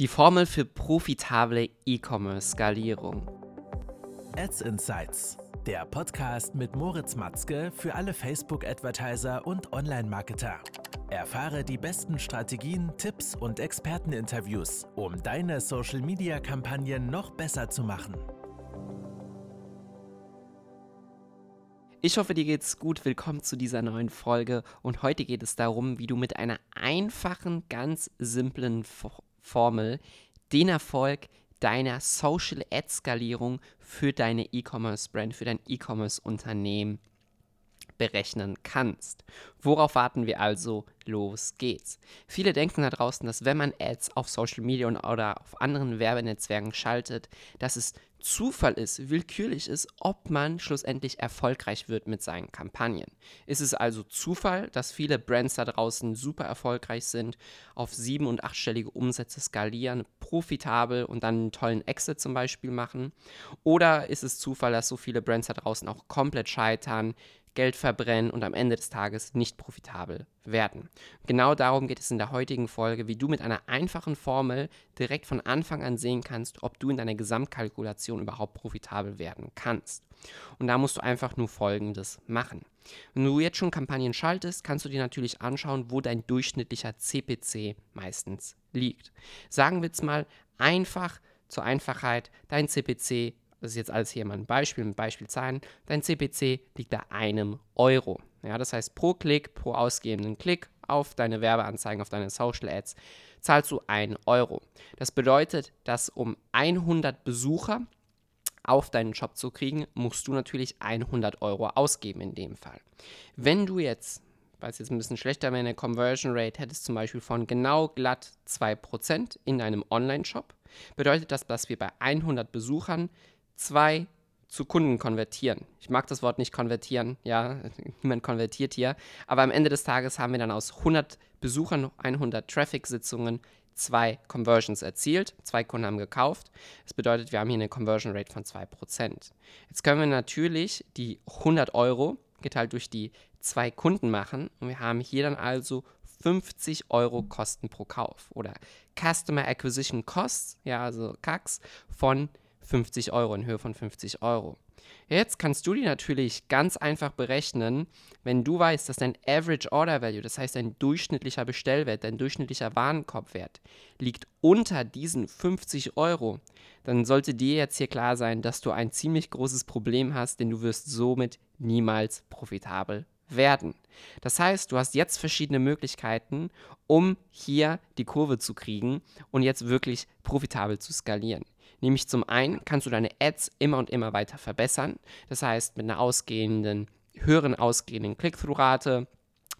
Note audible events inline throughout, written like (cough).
Die Formel für profitable E-Commerce-Skalierung. Ads Insights, der Podcast mit Moritz Matzke für alle Facebook-Advertiser und Online-Marketer. Erfahre die besten Strategien, Tipps und Experteninterviews, um deine Social-Media-Kampagnen noch besser zu machen. Ich hoffe, dir geht's gut. Willkommen zu dieser neuen Folge. Und heute geht es darum, wie du mit einer einfachen, ganz simplen Formel den Erfolg deiner Social Ad Skalierung für deine E-Commerce Brand, für dein E-Commerce Unternehmen berechnen kannst. Worauf warten wir also? Los geht's. Viele denken da draußen, dass wenn man Ads auf Social Media oder auf anderen Werbenetzwerken schaltet, dass es Zufall ist, willkürlich ist, ob man schlussendlich erfolgreich wird mit seinen Kampagnen. Ist es also Zufall, dass viele Brands da draußen super erfolgreich sind, auf sieben- und achtstellige Umsätze skalieren, profitabel und dann einen tollen Exit zum Beispiel machen? Oder ist es Zufall, dass so viele Brands da draußen auch komplett scheitern, Geld verbrennen und am Ende des Tages nicht profitabel werden. Genau darum geht es in der heutigen Folge, wie du mit einer einfachen Formel direkt von Anfang an sehen kannst, ob du in deiner Gesamtkalkulation überhaupt profitabel werden kannst. Und da musst du einfach nur Folgendes machen. Wenn du jetzt schon Kampagnen schaltest, kannst du dir natürlich anschauen, wo dein durchschnittlicher CPC meistens liegt. Sagen wir jetzt mal einfach zur Einfachheit, dein CPC das ist jetzt alles hier mal ein Beispiel mit Beispielzahlen, dein CPC liegt bei einem Euro. Ja, das heißt, pro Klick, pro ausgehenden Klick auf deine Werbeanzeigen, auf deine Social Ads, zahlst du 1 Euro. Das bedeutet, dass um 100 Besucher auf deinen Shop zu kriegen, musst du natürlich 100 Euro ausgeben in dem Fall. Wenn du jetzt, weil es jetzt ein bisschen schlechter wäre, eine Conversion Rate hättest, zum Beispiel von genau glatt 2% in deinem Online-Shop, bedeutet das, dass wir bei 100 Besuchern zwei zu Kunden konvertieren. Ich mag das Wort nicht konvertieren, ja, (laughs) niemand konvertiert hier, aber am Ende des Tages haben wir dann aus 100 Besuchern, 100 Traffic-Sitzungen zwei Conversions erzielt, zwei Kunden haben gekauft. Das bedeutet, wir haben hier eine Conversion Rate von 2%. Jetzt können wir natürlich die 100 Euro geteilt durch die zwei Kunden machen und wir haben hier dann also 50 Euro Kosten pro Kauf oder Customer Acquisition Costs, ja, also CACs von 50 Euro in Höhe von 50 Euro. Jetzt kannst du die natürlich ganz einfach berechnen, wenn du weißt, dass dein Average Order Value, das heißt dein durchschnittlicher Bestellwert, dein durchschnittlicher Warenkorbwert, liegt unter diesen 50 Euro, dann sollte dir jetzt hier klar sein, dass du ein ziemlich großes Problem hast, denn du wirst somit niemals profitabel werden. Das heißt, du hast jetzt verschiedene Möglichkeiten, um hier die Kurve zu kriegen und jetzt wirklich profitabel zu skalieren. Nämlich zum einen kannst du deine Ads immer und immer weiter verbessern. Das heißt, mit einer ausgehenden, höheren ausgehenden Click-Through-Rate,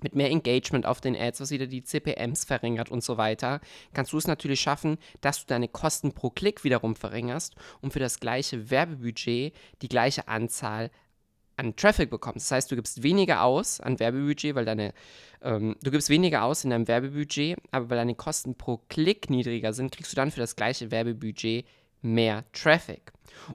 mit mehr Engagement auf den Ads, was wieder die CPMs verringert und so weiter, kannst du es natürlich schaffen, dass du deine Kosten pro Klick wiederum verringerst und für das gleiche Werbebudget die gleiche Anzahl an Traffic bekommst. Das heißt, du gibst weniger aus an Werbebudget, weil deine, ähm, du gibst weniger aus in deinem Werbebudget, aber weil deine Kosten pro Klick niedriger sind, kriegst du dann für das gleiche Werbebudget mehr Traffic.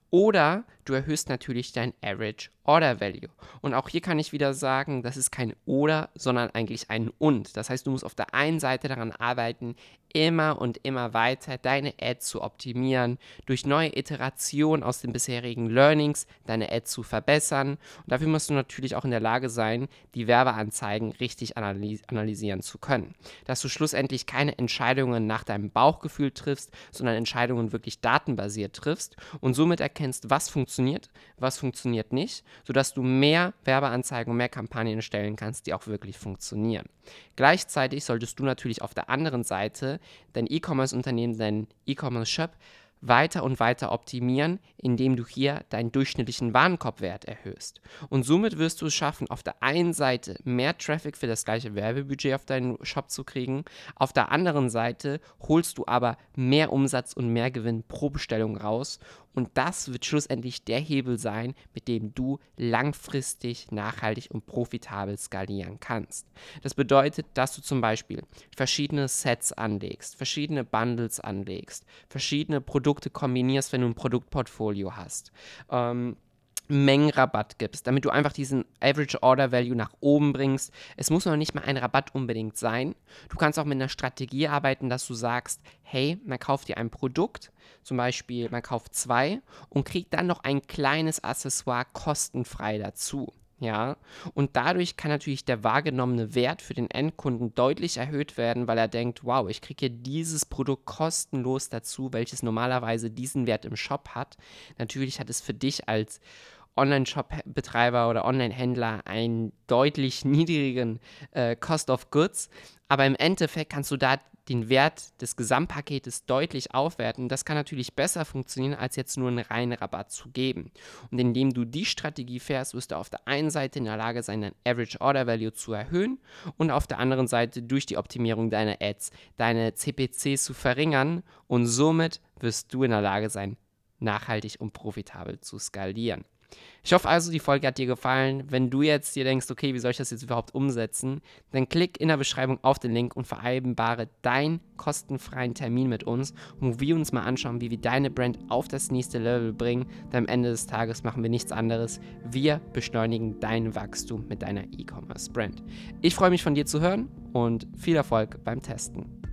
Oder du erhöhst natürlich dein Average Order Value. Und auch hier kann ich wieder sagen, das ist kein Oder, sondern eigentlich ein Und. Das heißt, du musst auf der einen Seite daran arbeiten, immer und immer weiter deine Ad zu optimieren, durch neue Iterationen aus den bisherigen Learnings deine Ad zu verbessern. Und dafür musst du natürlich auch in der Lage sein, die Werbeanzeigen richtig analys analysieren zu können. Dass du schlussendlich keine Entscheidungen nach deinem Bauchgefühl triffst, sondern Entscheidungen wirklich datenbasiert triffst und somit erkennst, was funktioniert, was funktioniert nicht, sodass du mehr Werbeanzeigen und mehr Kampagnen stellen kannst, die auch wirklich funktionieren. Gleichzeitig solltest du natürlich auf der anderen Seite dein E-Commerce-Unternehmen, dein E-Commerce-Shop weiter und weiter optimieren, indem du hier deinen durchschnittlichen Warenkorbwert erhöhst. Und somit wirst du es schaffen, auf der einen Seite mehr Traffic für das gleiche Werbebudget auf deinen Shop zu kriegen, auf der anderen Seite holst du aber mehr Umsatz und mehr Gewinn pro Bestellung raus und das wird schlussendlich der Hebel sein, mit dem du langfristig, nachhaltig und profitabel skalieren kannst. Das bedeutet, dass du zum Beispiel verschiedene Sets anlegst, verschiedene Bundles anlegst, verschiedene Produkte kombinierst, wenn du ein Produktportfolio hast. Ähm, Mengenrabatt gibst, damit du einfach diesen Average Order Value nach oben bringst. Es muss noch nicht mal ein Rabatt unbedingt sein. Du kannst auch mit einer Strategie arbeiten, dass du sagst, hey, man kauft dir ein Produkt, zum Beispiel man kauft zwei und kriegt dann noch ein kleines Accessoire kostenfrei dazu. Ja, und dadurch kann natürlich der wahrgenommene Wert für den Endkunden deutlich erhöht werden, weil er denkt, wow, ich kriege dieses Produkt kostenlos dazu, welches normalerweise diesen Wert im Shop hat. Natürlich hat es für dich als Online-Shop-Betreiber oder Online-Händler einen deutlich niedrigen äh, Cost of Goods, aber im Endeffekt kannst du da den Wert des Gesamtpaketes deutlich aufwerten. Das kann natürlich besser funktionieren, als jetzt nur einen reinen Rabatt zu geben. Und indem du die Strategie fährst, wirst du auf der einen Seite in der Lage sein, dein Average Order Value zu erhöhen und auf der anderen Seite durch die Optimierung deiner Ads deine CPCs zu verringern und somit wirst du in der Lage sein, nachhaltig und profitabel zu skalieren. Ich hoffe also, die Folge hat dir gefallen. Wenn du jetzt dir denkst, okay, wie soll ich das jetzt überhaupt umsetzen, dann klick in der Beschreibung auf den Link und vereinbare deinen kostenfreien Termin mit uns, wo wir uns mal anschauen, wie wir deine Brand auf das nächste Level bringen. Denn am Ende des Tages machen wir nichts anderes. Wir beschleunigen dein Wachstum mit deiner E-Commerce-Brand. Ich freue mich von dir zu hören und viel Erfolg beim Testen.